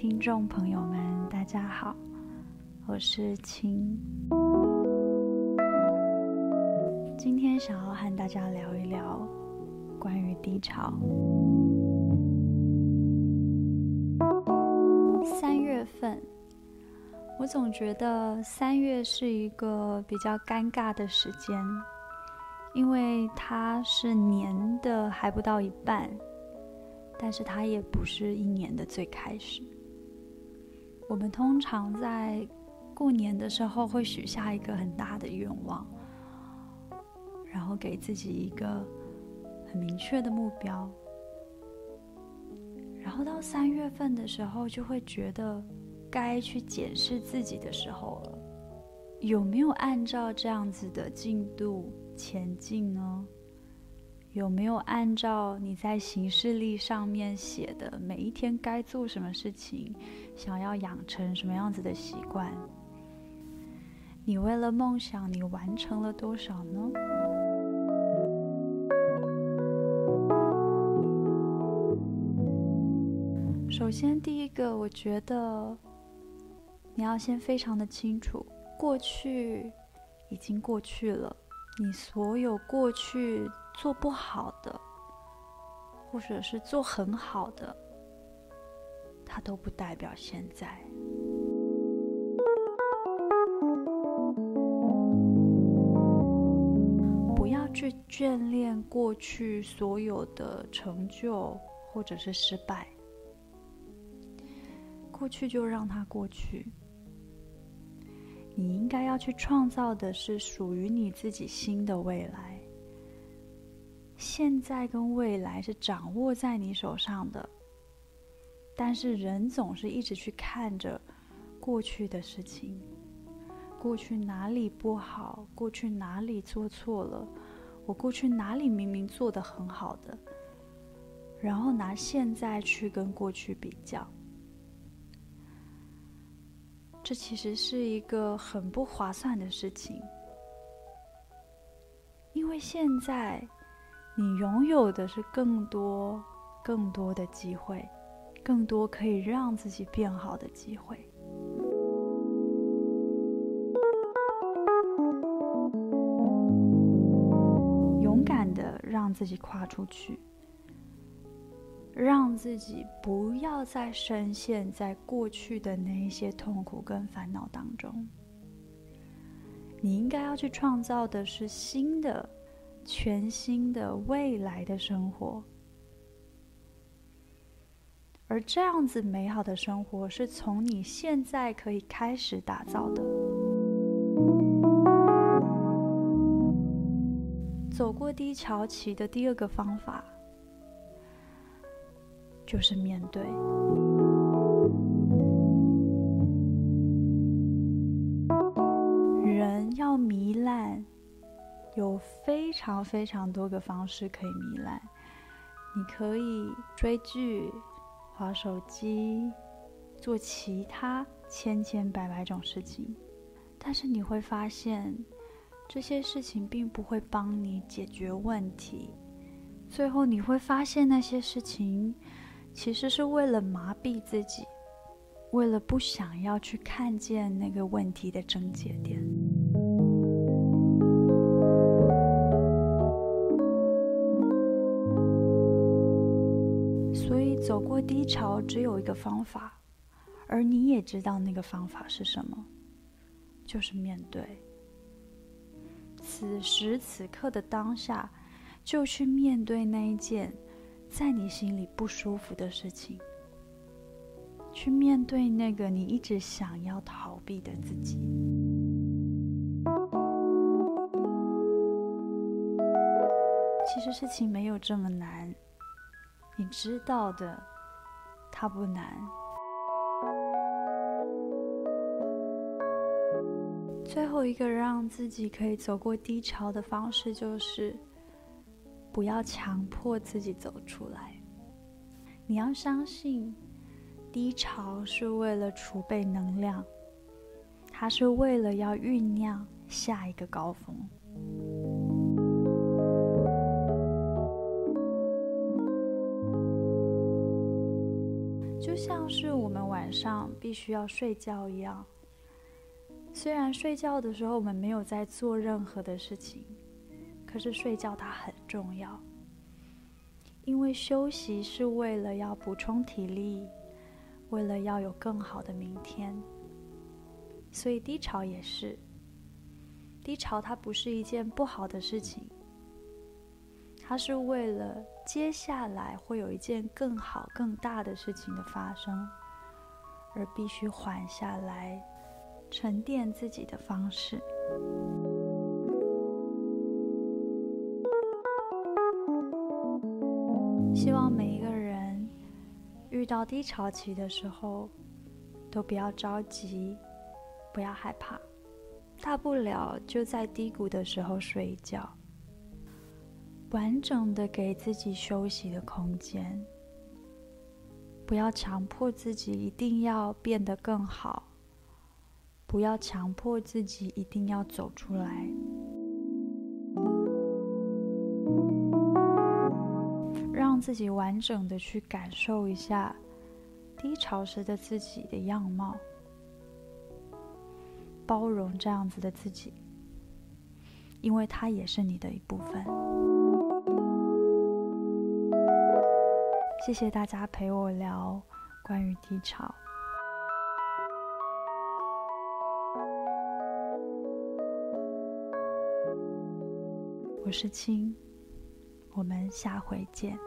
听众朋友们，大家好，我是青。今天想要和大家聊一聊关于低潮。三月份，我总觉得三月是一个比较尴尬的时间，因为它是年的还不到一半。但是它也不是一年的最开始。我们通常在过年的时候会许下一个很大的愿望，然后给自己一个很明确的目标，然后到三月份的时候就会觉得该去检视自己的时候了，有没有按照这样子的进度前进呢？有没有按照你在行事历上面写的每一天该做什么事情，想要养成什么样子的习惯？你为了梦想，你完成了多少呢？首先，第一个，我觉得你要先非常的清楚，过去已经过去了，你所有过去。做不好的，或者是做很好的，它都不代表现在。不要去眷恋过去所有的成就或者是失败，过去就让它过去。你应该要去创造的是属于你自己新的未来。现在跟未来是掌握在你手上的，但是人总是一直去看着过去的事情，过去哪里不好，过去哪里做错了，我过去哪里明明做得很好的，然后拿现在去跟过去比较，这其实是一个很不划算的事情，因为现在。你拥有的是更多、更多的机会，更多可以让自己变好的机会。勇敢的让自己跨出去，让自己不要再深陷在过去的那一些痛苦跟烦恼当中。你应该要去创造的是新的。全新的未来的生活，而这样子美好的生活是从你现在可以开始打造的。走过低潮期的第二个方法，就是面对。人要糜烂。有非常非常多个方式可以糜烂，你可以追剧、划手机、做其他千千百百种事情，但是你会发现这些事情并不会帮你解决问题，最后你会发现那些事情其实是为了麻痹自己，为了不想要去看见那个问题的症结点。走过低潮只有一个方法，而你也知道那个方法是什么，就是面对。此时此刻的当下，就去面对那一件在你心里不舒服的事情，去面对那个你一直想要逃避的自己。其实事情没有这么难。你知道的，它不难。最后一个让自己可以走过低潮的方式，就是不要强迫自己走出来。你要相信，低潮是为了储备能量，它是为了要酝酿下一个高峰。就像是我们晚上必须要睡觉一样。虽然睡觉的时候我们没有在做任何的事情，可是睡觉它很重要，因为休息是为了要补充体力，为了要有更好的明天。所以低潮也是，低潮它不是一件不好的事情，它是为了接下来会有一件更好、更大的事情的发生，而必须缓下来、沉淀自己的方式。希望每一个人遇到低潮期的时候，都不要着急。不要害怕，大不了就在低谷的时候睡一觉，完整的给自己休息的空间。不要强迫自己一定要变得更好，不要强迫自己一定要走出来，让自己完整的去感受一下低潮时的自己的样貌。包容这样子的自己，因为它也是你的一部分。谢谢大家陪我聊关于低潮。我是青，我们下回见。